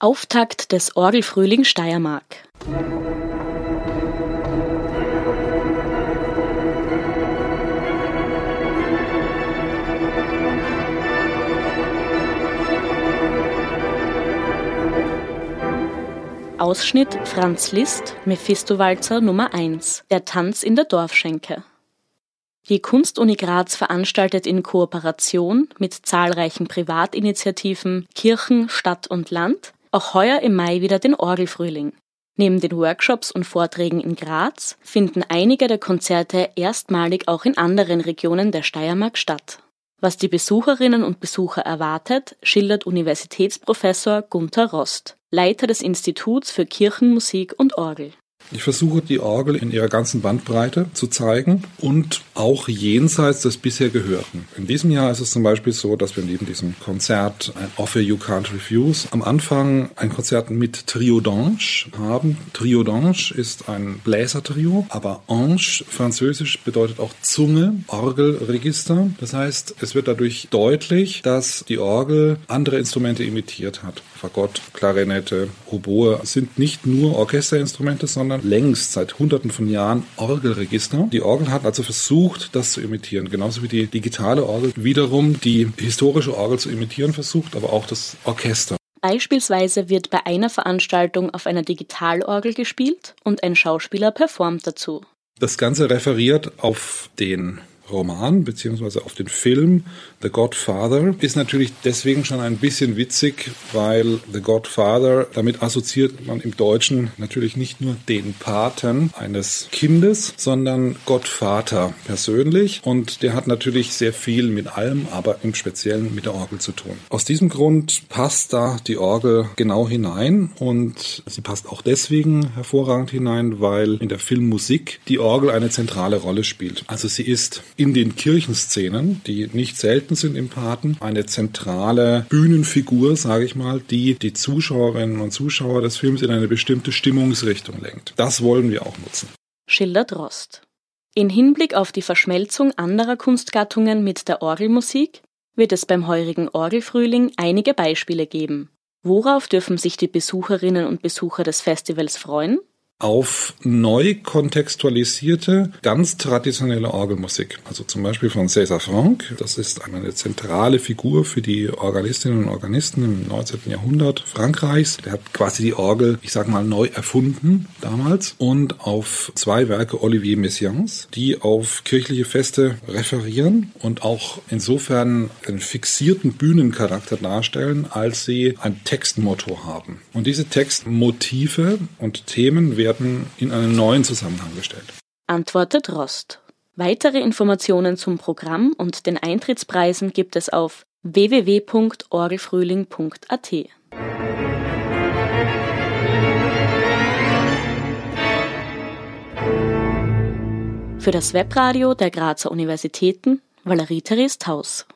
Auftakt des Orgelfrühling Steiermark. Ausschnitt Franz Liszt, Mephisto-Walzer Nummer 1, der Tanz in der Dorfschenke. Die Kunstuni Graz veranstaltet in Kooperation mit zahlreichen Privatinitiativen, Kirchen, Stadt und Land auch heuer im Mai wieder den Orgelfrühling. Neben den Workshops und Vorträgen in Graz finden einige der Konzerte erstmalig auch in anderen Regionen der Steiermark statt. Was die Besucherinnen und Besucher erwartet, schildert Universitätsprofessor Gunther Rost, Leiter des Instituts für Kirchenmusik und Orgel. Ich versuche die Orgel in ihrer ganzen Bandbreite zu zeigen und auch jenseits des bisher Gehörten. In diesem Jahr ist es zum Beispiel so, dass wir neben diesem Konzert ein Offer You Can't Refuse am Anfang ein Konzert mit Trio d'Ange haben. Trio d'Ange ist ein Bläsertrio, aber Ange, französisch, bedeutet auch Zunge, Orgelregister. Das heißt, es wird dadurch deutlich, dass die Orgel andere Instrumente imitiert hat. Fagott, Klarinette, Oboe sind nicht nur Orchesterinstrumente, sondern längst seit hunderten von Jahren Orgelregister. Die Orgel hat also versucht, das zu imitieren, genauso wie die digitale Orgel wiederum die historische Orgel zu imitieren versucht, aber auch das Orchester. Beispielsweise wird bei einer Veranstaltung auf einer Digitalorgel gespielt und ein Schauspieler performt dazu. Das Ganze referiert auf den Roman beziehungsweise auf den Film The Godfather ist natürlich deswegen schon ein bisschen witzig, weil The Godfather, damit assoziiert man im Deutschen natürlich nicht nur den Paten eines Kindes, sondern Gottvater persönlich und der hat natürlich sehr viel mit allem, aber im Speziellen mit der Orgel zu tun. Aus diesem Grund passt da die Orgel genau hinein und sie passt auch deswegen hervorragend hinein, weil in der Filmmusik die Orgel eine zentrale Rolle spielt. Also sie ist in den Kirchenszenen, die nicht selten sind im Paten, eine zentrale Bühnenfigur, sage ich mal, die die Zuschauerinnen und Zuschauer des Films in eine bestimmte Stimmungsrichtung lenkt. Das wollen wir auch nutzen. Schildert Rost. In Hinblick auf die Verschmelzung anderer Kunstgattungen mit der Orgelmusik wird es beim heurigen Orgelfrühling einige Beispiele geben. Worauf dürfen sich die Besucherinnen und Besucher des Festivals freuen? Auf neu kontextualisierte, ganz traditionelle Orgelmusik. Also zum Beispiel von César Franck. Das ist eine zentrale Figur für die Organistinnen und Organisten im 19. Jahrhundert Frankreichs. Der hat quasi die Orgel, ich sag mal, neu erfunden damals. Und auf zwei Werke Olivier Messiaens, die auf kirchliche Feste referieren und auch insofern einen fixierten Bühnencharakter darstellen, als sie ein Textmotto haben. Und diese Textmotive und Themen werden werden in einen neuen Zusammenhang gestellt. Antwortet Rost. Weitere Informationen zum Programm und den Eintrittspreisen gibt es auf www.orgelfrühling.at. Für das Webradio der Grazer Universitäten Valerie Therese Taus.